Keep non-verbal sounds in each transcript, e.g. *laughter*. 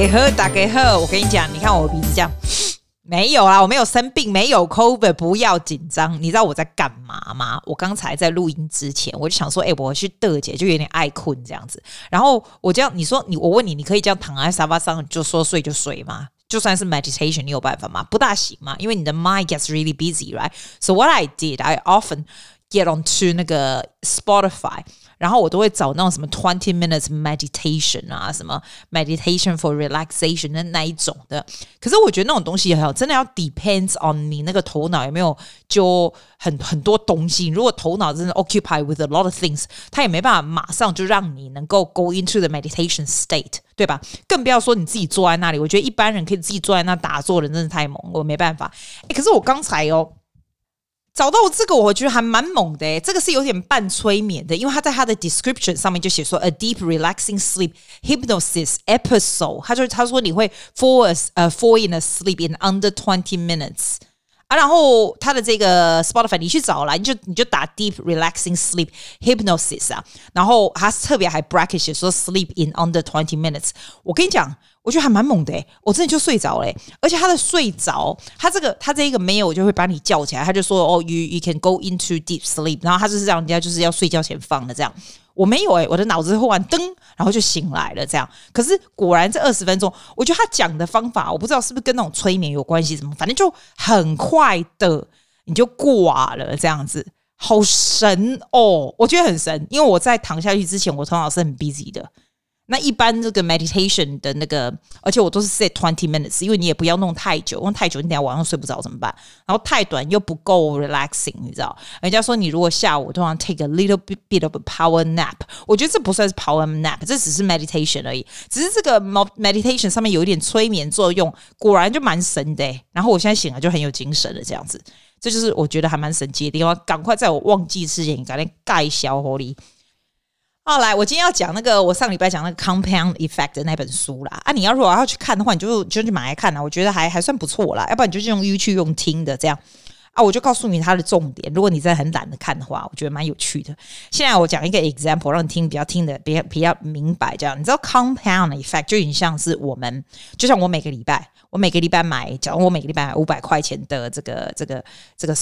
家好，大家好，我跟你讲，你看我鼻子这样，没有啦，我没有生病，没有 COVID，不要紧张。你知道我在干嘛吗？我刚才在录音之前，我就想说，哎、我去得姐就有点爱困这样子。然后我这样，你说你，我问你，你可以这样躺在沙发上就说睡就睡吗？就算是 meditation，你有办法吗？不大行嘛，因为你的 mind gets really busy，right？So what I did, I often get onto 那个 Spotify。然后我都会找那种什么 twenty minutes meditation 啊，什么 meditation for relaxation 的那一种的。可是我觉得那种东西也好，真的要 depends on 你那个头脑有没有就很很多东西。如果头脑真的 occupy with a lot of things，它也没办法马上就让你能够 go into the meditation state，对吧？更不要说你自己坐在那里。我觉得一般人可以自己坐在那打坐的，真的太猛，我没办法。诶，可是我刚才哦。找到这个，我觉得还蛮猛的诶，这个是有点半催眠的，因为他在他的 description 上面就写说 a deep relaxing sleep hypnosis episode，他就他说你会 fall a 呃 fall in a sleep in under twenty minutes 啊，然后他的这个 Spotify 你去找来，你就你就打 deep relaxing sleep hypnosis 啊，然后他特别还 bracket 写说 sleep in under twenty minutes，我跟你讲。我觉得还蛮猛的诶，我真的就睡着了，而且他的睡着，他这个他这一个 mail 就会把你叫起来，他就说哦，you you can go into deep sleep，然后他就是让人家就是要睡觉前放的这样，我没有诶，我的脑子忽然噔，然后就醒来了这样。可是果然这二十分钟，我觉得他讲的方法，我不知道是不是跟那种催眠有关系，什么，反正就很快的你就挂了这样子，好神哦，我觉得很神，因为我在躺下去之前，我头脑是很 busy 的。那一般这个 meditation 的那个，而且我都是 set twenty minutes，因为你也不要弄太久，弄太久你等下晚上睡不着怎么办？然后太短又不够 relaxing，你知道？人家说你如果下午通常 take a little bit of a power nap，我觉得这不算是 power nap，这只是 meditation 而已。只是这个 meditation 上面有一点催眠作用，果然就蛮神的。然后我现在醒来就很有精神了，这样子，这就是我觉得还蛮神奇的地方。赶快在我忘记之前，赶紧盖小火力。好，来，我今天要讲那个我上礼拜讲那个 Compound Effect 的那本书啦。啊，你要如果要去看的话，你就就去买来看啦。我觉得还还算不错啦。要不然你就用 you 去用听的这样啊。我就告诉你它的重点。如果你真的很懒得看的话，我觉得蛮有趣的。现在我讲一个 example 让你听，比较听的比较比较明白。这样你知道 Compound Effect 就很像是我们，就像我每个礼拜，我每个礼拜买，假如我每个礼拜买五百块钱的这个这个这个。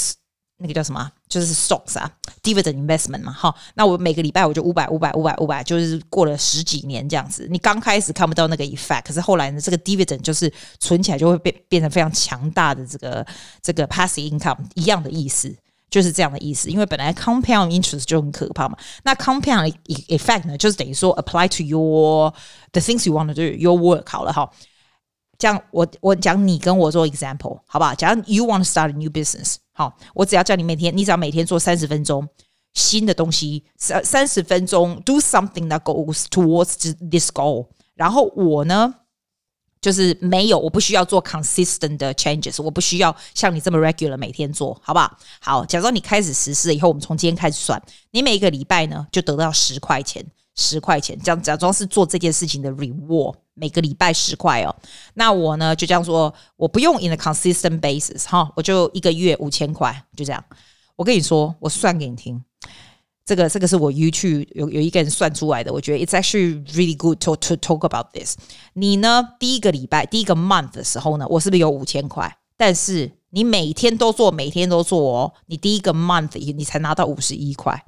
那个叫什么？就是 stocks 啊，dividend investment 嘛，哈。那我每个礼拜我就五百、五百、五百、五百，就是过了十几年这样子。你刚开始看不到那个 effect，可是后来呢，这个 dividend 就是存起来就会变变成非常强大的这个这个 passive income 一样的意思，就是这样的意思。因为本来 compound interest 就很可怕嘛，那 compound effect 呢，就是等于说 apply to your the things you want to do your work 好了哈。这样我我讲你跟我做 example 好不好？假如 you want to start a new business。好，我只要叫你每天，你只要每天做三十分钟新的东西，三三十分钟 do something that goes towards this goal。然后我呢，就是没有，我不需要做 consistent 的 changes，我不需要像你这么 regular 每天做，好不好？好，假如你开始实施以后，我们从今天开始算，你每一个礼拜呢就得到十块钱，十块钱，这样假装是做这件事情的 reward。每个礼拜十块哦，那我呢就这样说，我不用 in a consistent basis 哈，我就一个月五千块，就这样。我跟你说，我算给你听，这个这个是我 YouTube 有有一个人算出来的，我觉得 it's actually really good to to talk about this。你呢，第一个礼拜第一个 month 的时候呢，我是不是有五千块？但是你每天都做，每天都做哦，你第一个 month 你才拿到五十一块。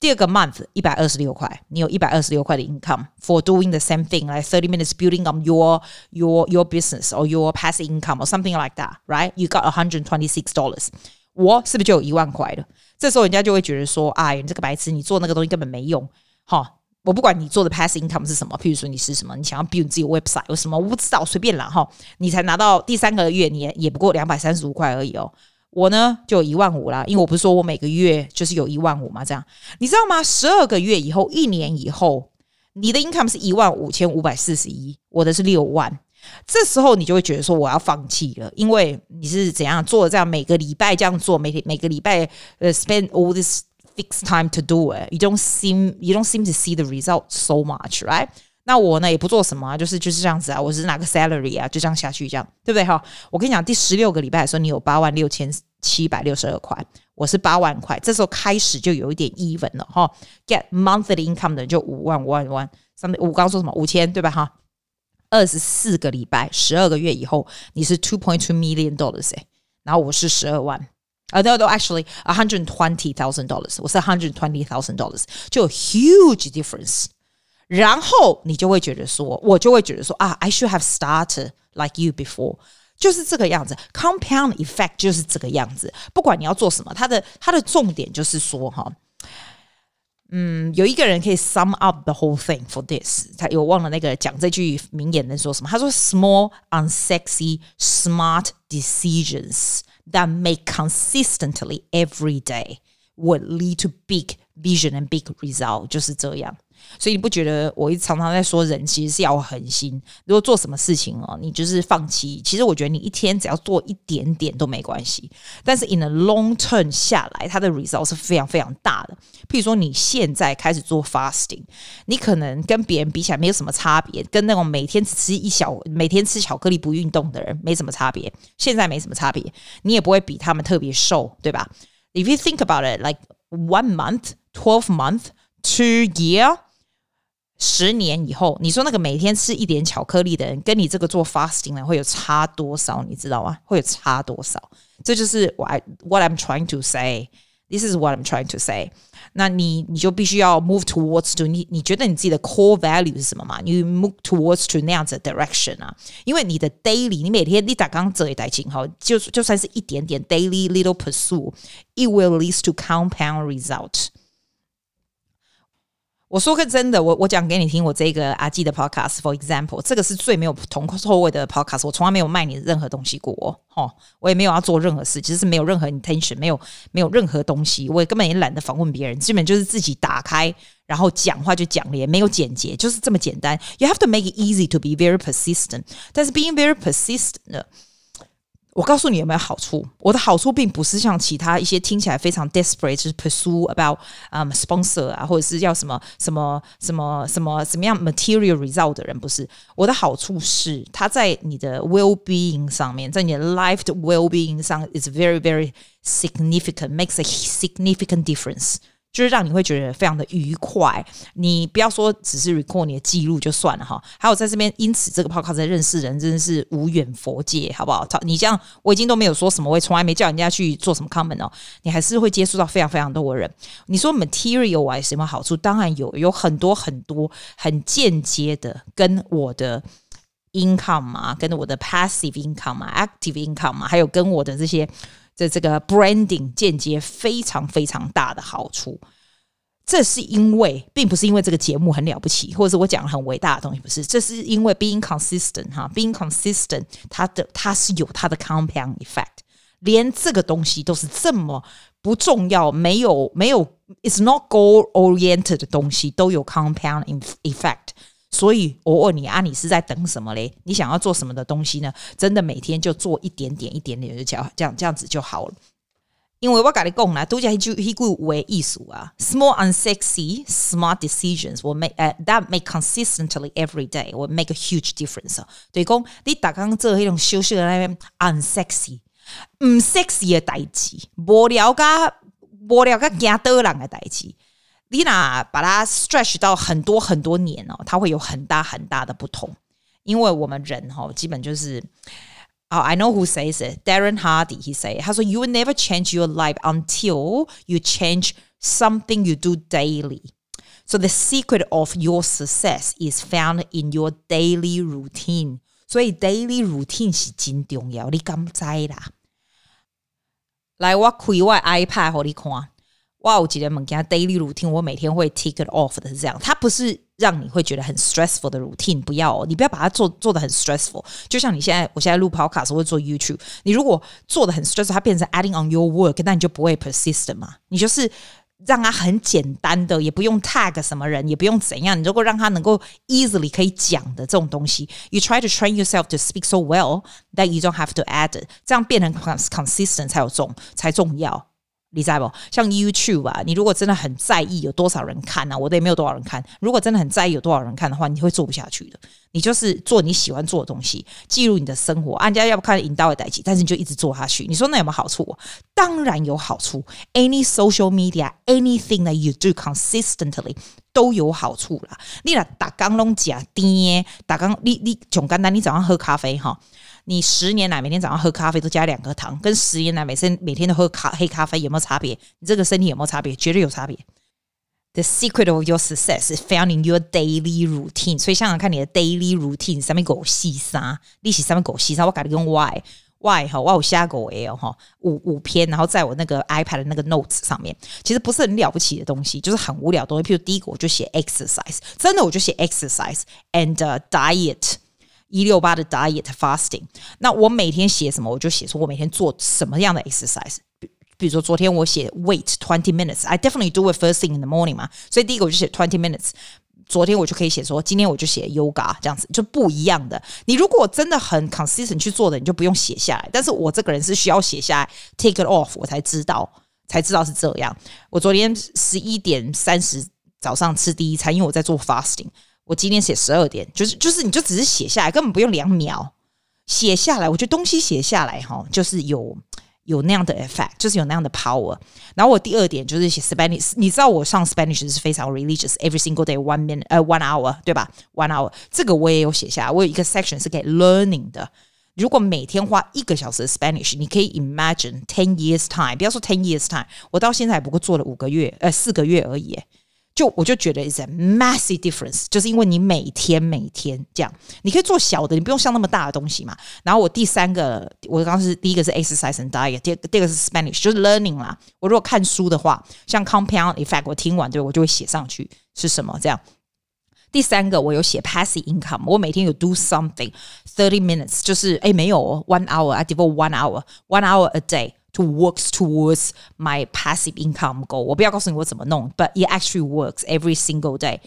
第二个 month 一百二十六块，你有一百二十六块的 income for doing the same thing, like thirty minutes building on your your your business or your passive income or something like that, right? You got a hundred twenty six dollars，我是不是就有一万块了？这时候人家就会觉得说，哎，你这个白痴，你做那个东西根本没用。哈，我不管你做的 passive income 是什么，譬如说你是什么，你想要 build 自己 website 有什么，我不知道，随便啦哈。你才拿到第三个月，你也也不过两百三十五块而已哦。我呢就一万五啦，因为我不是说我每个月就是有一万五嘛，这样你知道吗？十二个月以后，一年以后，你的 income 是一万五千五百四十一，我的是六万，这时候你就会觉得说我要放弃了，因为你是怎样做的这样每个礼拜这样做，每天每个礼拜呃 spend all this fixed time to do it，you don't seem you don't seem to see the result so much，right？那我呢也不做什么啊，就是就是这样子啊，我是拿个 salary 啊，就这样下去，这样对不对哈？我跟你讲，第十六个礼拜的时候，你有八万六千七百六十二块，我是八万块，这时候开始就有一点 even 了哈。Get monthly income 的就五万五万五万，上面我刚刚说什么五千对吧哈？二十四个礼拜，十二个月以后，你是 two point two million dollars 哎，然后我是十二万，啊，no no actually a hundred twenty thousand dollars，我是 hundred twenty thousand dollars，就有 huge difference。然后你就会觉得说，我就会觉得说啊，I should have started like you before，就是这个样子，compound effect 就是这个样子。不管你要做什么，它的它的重点就是说哈。嗯，有一个人可以 sum up the whole thing for this。他有忘了那个讲这句名言能说什么？他说：“Small, unsexy, smart decisions that make consistently every day would lead to big vision and big result。”就是这样。 所以你不觉得我一直常常在说，人其实是要狠心。如果做什么事情哦，你就是放弃。其实我觉得你一天只要做一点点都没关系。但是 in a long term 下来，它的 result 是非常非常大的。譬如说，你现在开始做 fasting，你可能跟别人比起来没有什么差别，跟那种每天只吃一小、每天吃巧克力不运动的人没什么差别。现在没什么差别，你也不会比他们特别瘦，对吧？If you think about it, like one month, twelve month, two year. 十年以后，你说那个每天吃一点巧克力的人，跟你这个做 fasting 的会有差多少？你知道吗？会有差多少？这就是我 what I'm trying to say. This is what I'm trying to say. 那你你就必须要 move towards to 你你觉得你自己的 core value 是什么嘛？你 move towards to 那样子的 direction 啊？因为你的 daily，你每天你打刚这一代情哈，就就算是一点点 daily little pursuit，it will lead to compound result. 我说个真的，我我讲给你听，我这个阿基的 podcast，for example，这个是最没有同臭味的 podcast，我从来没有卖你任何东西过，哦，我也没有要做任何事，其实是没有任何 intention，没有没有任何东西，我也根本也懒得访问别人，基本就是自己打开，然后讲话就讲了，也没有简洁，就是这么简单。You have to make it easy to be very persistent，但是 being very persistent。我告诉你有没有好处？我的好处并不是像其他一些听起来非常 desperate，就是 pursue about um sponsor 啊，或者是要什么什么什么什么什么样 material result 的人，不是。我的好处是，它在你的 well being 上面，在你的 life 的 well being 上，is very very significant，makes a significant difference。就是让你会觉得非常的愉快，你不要说只是 record 你的记录就算了哈，还有在这边，因此这个 podcast 在认识人真的是无远佛界，好不好？你这样我已经都没有说什么，我也从来没叫人家去做什么 comment 哦，你还是会接触到非常非常多的人。你说 material wise 有没有好处？当然有，有很多很多很间接的，跟我的 income 嘛，跟我的 passive income 嘛，active income 嘛，还有跟我的这些。这这个 branding 间接非常非常大的好处，这是因为并不是因为这个节目很了不起，或者是我讲很伟大的东西，不是，这是因为 being consistent 哈，being consistent 它的它是有它的 compound effect，连这个东西都是这么不重要，没有没有，it's not goal oriented 的东西都有 compound effect。所以我问你啊，你是在等什么嘞？你想要做什么的东西呢？真的每天就做一点点、一点点，就这样、这样、这样子就好了。因为我跟你讲啦，都讲一句一句为艺术啊，small and sexy, smart decisions will make that make consistently every day will make a huge difference。对，讲你打刚做那种羞羞的那边 unsexy，唔 sexy 的代志，无聊噶，无聊噶惊倒人的代志。丽娜把它 stretch 到很多很多年哦，它会有很大很大的不同，因为我们人哈，基本就是、oh,，I know who says it, Darren Hardy he say，他说 You will never change your life until you change something you do daily. So the secret of your success is found in your daily routine. 所以 daily routine 是真重要，你敢知啦？来，我开我 iPad 给你看。哇，我记得门家 daily routine，我每天会 take it off 的是这样，它不是让你会觉得很 stressful 的 routine，不要，哦，你不要把它做做的很 stressful。就像你现在，我现在录 podcast 或做 YouTube，你如果做的很 stressful，它变成 adding on your work，那你就不会 persistent 嘛。你就是让它很简单的，也不用 tag 什么人，也不用怎样。你如果让它能够 easily 可以讲的这种东西，you try to train yourself to speak so well that you don't have to add，这样变成 consistent 才有重才重要。你知道不？像 YouTube 啊，你如果真的很在意有多少人看呢、啊？我的也没有多少人看。如果真的很在意有多少人看的话，你会做不下去的。你就是做你喜欢做的东西，记录你的生活。人家要不看引导的代志，但是你就一直做下去。你说那有没有好处？当然有好处。Any social media, anything that you do consistently 都有好处啦。你若打刚拢假爹，打刚你你总简单，你早上喝咖啡哈。你十年来每天早上喝咖啡都加两颗糖，跟十年来每天每天都喝咖黑咖啡有没有差别？你这个身体有没有差别？绝对有差别。The secret of your success is found in your daily routine。所以想想看你的 daily routine 上面狗细沙，利息上面狗细沙，我改的用 why why 哈，我有瞎狗 L 哈，五五篇，然后在我那个 iPad 的那个 notes 上面，其实不是很了不起的东西，就是很无聊的东西。譬如第一个我就写 exercise，真的我就写 exercise and、diet。一六八的 diet fasting，那我每天写什么，我就写说我每天做什么样的 exercise。比比如说昨天我写 wait twenty minutes，I definitely do it first thing in the morning 嘛，所以第一个我就写 twenty minutes。昨天我就可以写说，今天我就写 yoga 这样子，就不一样的。你如果真的很 consistent 去做的，你就不用写下来。但是我这个人是需要写下来，take it off，我才知道，才知道是这样。我昨天十一点三十早上吃第一餐，因为我在做 fasting。我今天写十二点，就是就是，你就只是写下来，根本不用两秒写下来。我觉得东西写下来哈，就是有有那样的 effect，就是有那样的 power。然后我第二点就是写 Spanish，你知道我上 Spanish 是非常 religious，every single day one minute，呃，one hour，对吧？one hour，这个我也有写下来。我有一个 section 是给 learning 的。如果每天花一个小时的 Spanish，你可以 imagine ten years time，不要说 ten years time，我到现在不过做了五个月，呃，四个月而已。就我就觉得 is a massive difference，就是因为你每天每天这样，你可以做小的，你不用像那么大的东西嘛。然后我第三个，我刚是第一个是 exercise and diet，第第二个是 Spanish，就是 learning 啦。我如果看书的话，像 compound effect，我听完对我就会写上去是什么这样。第三个我有写 passive income，我每天有 do something thirty minutes，就是诶没有 one hour，I devote one hour，one hour a day。To works towards my passive income goal。我不要告诉你我怎么弄，but it actually works every single day.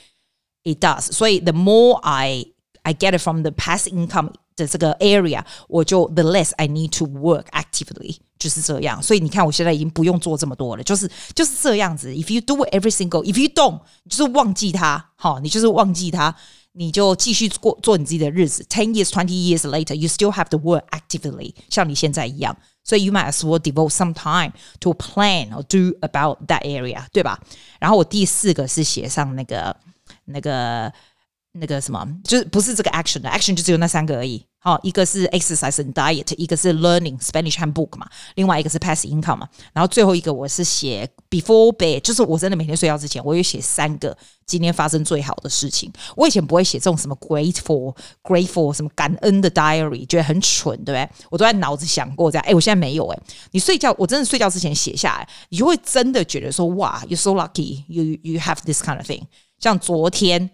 It does. 所以 the more I I get it from the passive income 的这个 area，我就 the less I need to work actively，就是这样。所以你看，我现在已经不用做这么多了，就是就是这样子。If you do it every single, if you don't，你就是忘记它，好，你就是忘记它，你就继续过做你自己的日子。Ten years, twenty years later, you still have to work actively，像你现在一样。 所以 you might as well devote some time to plan or do about that area，对吧？然后我第四个是写上那个那个那个什么，就是不是这个 action 的 action 就只有那三个而已。 好，一个是 exercise and diet，一个是 learning Spanish handbook 嘛，另外一个是 pass income 嘛，然后最后一个我是写 before bed，就是我真的每天睡觉之前，我有写三个今天发生最好的事情。我以前不会写这种什么 grateful grateful 什么感恩的 diary，觉得很蠢，对不对？我都在脑子想过这样，哎，我现在没有哎。你睡觉，我真的睡觉之前写下来，你就会真的觉得说，哇，you're so lucky，you you have this kind of thing。像昨天。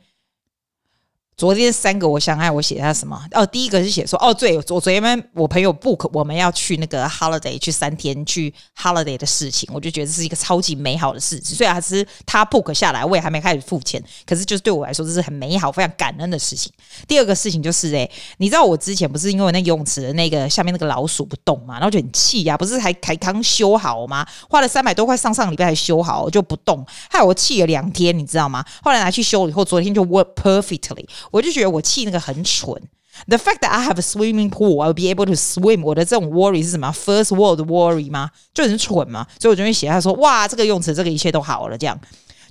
昨天三个我想爱我写下什么？哦，第一个是写说哦，对，我昨天我朋友 book 我们要去那个 holiday 去三天去 holiday 的事情，我就觉得这是一个超级美好的事情。虽然是他 book 下来，我也还没开始付钱，可是就是对我来说这是很美好、非常感恩的事情。第二个事情就是哎，你知道我之前不是因为那游泳池的那个下面那个老鼠不动嘛，然后就很气呀、啊，不是还还刚修好吗？花了三百多块，上上礼拜才修好就不动，害我气了两天，你知道吗？后来拿去修了以后，昨天就 work perfectly。我就觉得我气那个很蠢。The fact that I have a swimming pool, I'll be able to swim。我的这种 worry 是什么？First world worry 吗？就很蠢嘛。所以我就会写他说：“哇，这个用词，这个一切都好了。”这样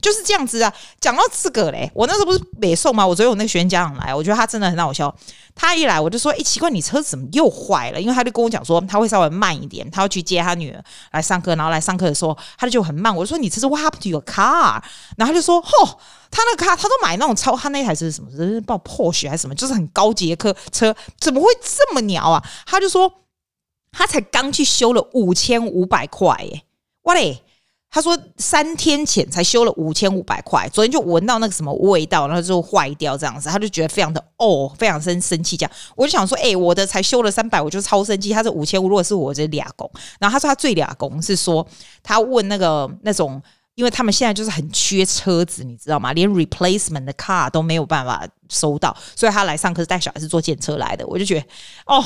就是这样子啊。讲到这个嘞，我那时候不是北宋吗？我昨天有那个学员家长来，我觉得他真的很好笑。他一来，我就说：“哎，奇怪，你车子怎么又坏了？”因为他就跟我讲说，他会稍微慢一点，他要去接他女儿来上课，然后来上课的时候，他就很慢。我就说：“你这是 What happened to your car？” 然后他就说：“吼，他那个 car，他都买那种超，他那台是什么？是报 Porsche 还是什么？就是很高级的车车，怎么会这么鸟啊？”他就说：“他才刚去修了五千五百块耶，哇嘞！”他说三天前才修了五千五百块，昨天就闻到那个什么味道，然后就坏掉这样子，他就觉得非常的哦，非常生生气这样。我就想说，哎、我的才修了三百，我就超生气。他说五千五，如果是我这俩工，然后他说他最俩工是说他问那个那种，因为他们现在就是很缺车子，你知道吗？连 replacement 的 car 都没有办法收到，所以他来上课是带小孩子坐电车来的。我就觉得哦。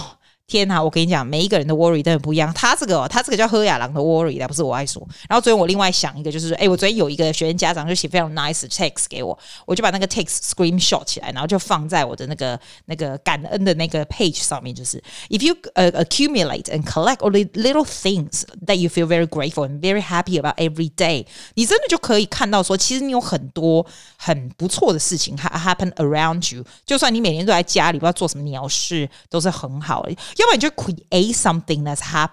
天呐，我跟你讲，每一个人的 worry 都很不一样。他这个，哦他这个叫喝亚郎的 worry 的，不是我爱说。然后昨天我另外想一个，就是说，哎，我昨天有一个学生家长就写非常 nice text 给我，我就把那个 text screenshot 起来，然后就放在我的那个那个感恩的那个 page 上面。就是 if you、uh, accumulate and collect all the little things that you feel very grateful and very happy about every day，你真的就可以看到说，其实你有很多很不错的事情 happen around you。就算你每天都在家里，不知道做什么鸟事，都是很好的。要不然你就 create something that's happy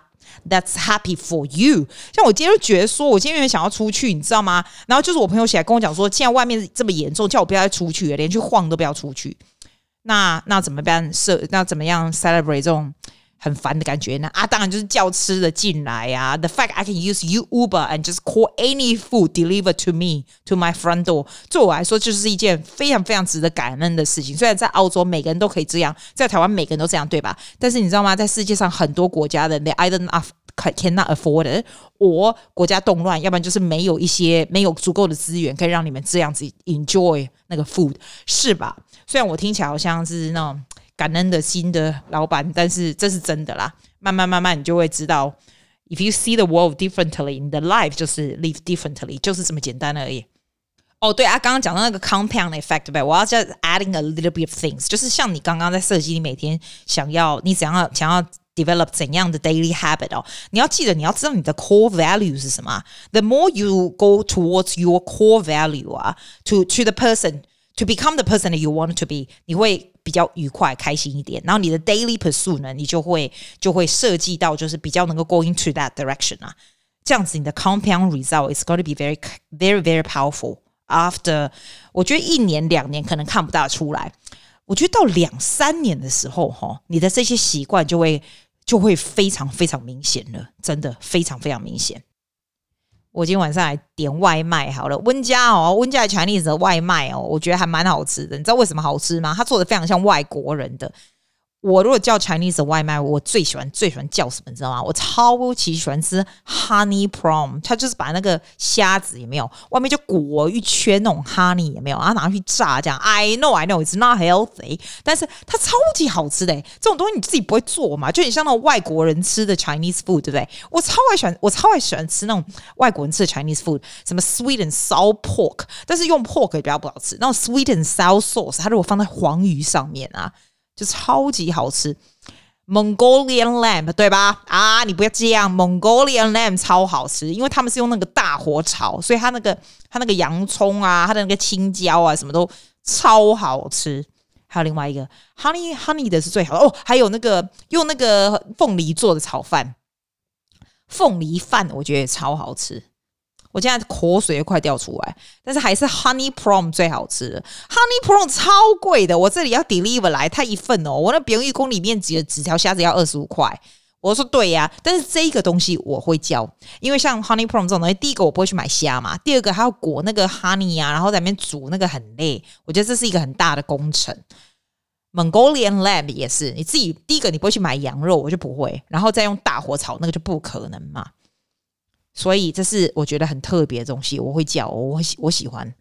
that's happy for you。像我今天就觉得说，我今天想要出去，你知道吗？然后就是我朋友起来跟我讲说，现在外面这么严重，叫我不要再出去，连去晃都不要出去。那那怎么办？是那怎么样 celebrate 这种？很烦的感觉呢啊，当然就是叫吃的进来呀、啊。The fact I can use U Uber and just call any food delivered to me to my front door，对我来说就是一件非常非常值得感恩的事情。虽然在澳洲每个人都可以这样，在台湾每个人都这样，对吧？但是你知道吗？在世界上很多国家的，they either not cannot afford it，我国家动乱，要不然就是没有一些没有足够的资源可以让你们这样子 enjoy 那个 food，是吧？虽然我听起来好像是那种。感恩的心的老板，但是这是真的啦。慢慢慢慢，你就会知道，if you see the world differently，the life 就是 live differently，就是这么简单而已。哦，对啊，刚刚讲到那个 compound effect，对不对？我要再 adding a little bit of things，就是像你刚刚在设计，你每天想要，你想要想要 develop 怎样的 daily habit 哦？你要记得，你要知道你的 core value 是什么。The more you go towards your core value 啊，to to the person to become the person that you want to be，你会。 比较愉快、开心一点，然后你的 daily pursuit 呢，你就会就会设计到就是比较能够 go into that direction 啊，这样子你的 compound result is going to be very very very powerful. After 我觉得一年两年可能看不大出来，我觉得到两三年的时候哈，你的这些习惯就会就会非常非常明显了，真的非常非常明显。我今天晚上来点外卖好了，温家哦，温家的 Chinese 的外卖哦，我觉得还蛮好吃的。你知道为什么好吃吗？他做的非常像外国人的。我如果叫 Chinese 的外卖，我最喜欢最喜欢叫什么？你知道吗？我超级喜欢吃 Honey Prawn，它就是把那个虾子也没有外面就裹一圈那种 Honey 也没有，然后拿去炸这样。I know I know it's not healthy，但是它超级好吃的。这种东西你自己不会做嘛？就你像那种外国人吃的 Chinese food，对不对？我超爱喜欢，我超爱喜欢吃那种外国人吃的 Chinese food，什么 sweet and sour pork，但是用 pork 也比较不好吃。那种 sweet and sour sauce，它如果放在黄鱼上面啊。就超级好吃，Mongolian lamb 对吧？啊，你不要这样，Mongolian lamb 超好吃，因为他们是用那个大火炒，所以它那个它那个洋葱啊，它的那个青椒啊，什么都超好吃。还有另外一个 honey honey 的是最好的哦，还有那个用那个凤梨做的炒饭，凤梨饭我觉得也超好吃。我现在口水都快掉出来，但是还是 Honey Prawn 最好吃。Honey Prawn 超贵的，我这里要 deliver 来，它一份哦，我那便宜公里面几个纸条虾子要二十五块。我说对呀、但是这个东西我会教，因为像 Honey Prawn 这种东西，第一个我不会去买虾嘛，第二个还要裹那个 honey 啊，然后在那边煮那个很累，我觉得这是一个很大的工程。Mongolian lamb 也是，你自己第一个你不会去买羊肉，我就不会，然后再用大火炒那个就不可能嘛。所以这是我觉得很特别的东西，我会叫，我喜我喜欢。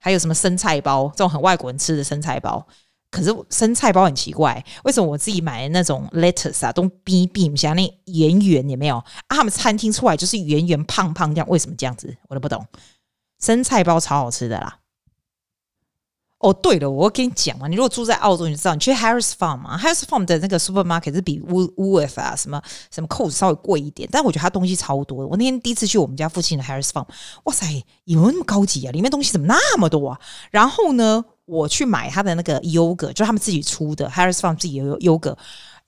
还有什么生菜包，这种很外国人吃的生菜包。可是生菜包很奇怪，为什么我自己买的那种 lettuce 啊，都逼逼像那圆圆也没有？啊，他们餐厅出来就是圆圆胖胖这样，为什么这样子？我都不懂。生菜包超好吃的啦。哦，对了，我跟你讲嘛，你如果住在澳洲，你知道，你去 Harris Farm 嘛，Harris Farm 的那个 supermarket 是比 Woolworth 啊什么什么 c o s 稍微贵一点，但我觉得它东西超多。我那天第一次去我们家附近的 Harris Farm，哇塞，有那么高级啊？里面东西怎么那么多啊？然后呢，我去买它的那个 yogurt，就他们自己出的 Harris Farm 自己有 yogurt，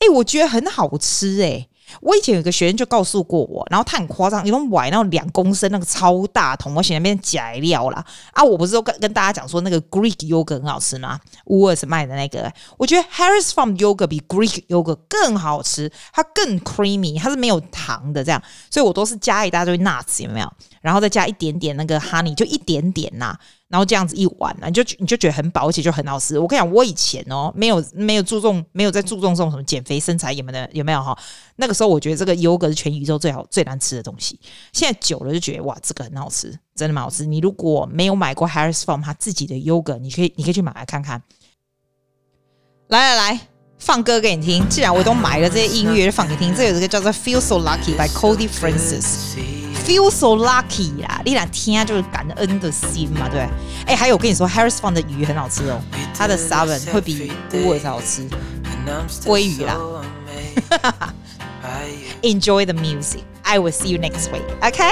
哎，我觉得很好吃哎、我以前有个学生就告诉过我，然后他很夸张，一种买那种两公升那个超大桶，我写那边假料啦。啊！我不是都跟跟大家讲说那个 Greek yogurt 很好吃吗？Woolworths 卖的那个，我觉得 Harris Farm yogurt 比 Greek yogurt 更好吃，它更 creamy，它是没有糖的这样，所以我都是加一大堆 nuts 有没有？然后再加一点点那个 honey，就一点点呐。然后这样子一碗，你就你就觉得很饱，而且就很好吃。我跟你讲，我以前哦，没有没有注重，没有在注重这种什么减肥身材有没有有没有哈？那个时候我觉得这个优格是全宇宙最好最难吃的东西。现在久了就觉得哇，这个很好吃，真的蛮好吃。你如果没有买过 Harris Farm 他自己的优格，你可以你可以去买来看看。来来来放歌给你听。既然我都买了这些音乐，就放给你听。这有一个叫做《Feel So Lucky》by Cody Francis。Feel So Lucky 啦，你俩听就是感恩的心嘛，对。哎，还有我跟你说，Harris Farm 的鱼很好吃哦，它的 Salmon 会比乌尔才好吃。鲑鱼啦。 Enjoy *laughs* the music. I will see you next week. Okay? .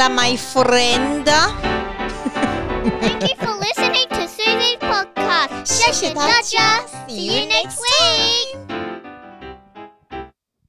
My friend. Thank you for listening to Susie's podcast. 谢谢大家。See you next week.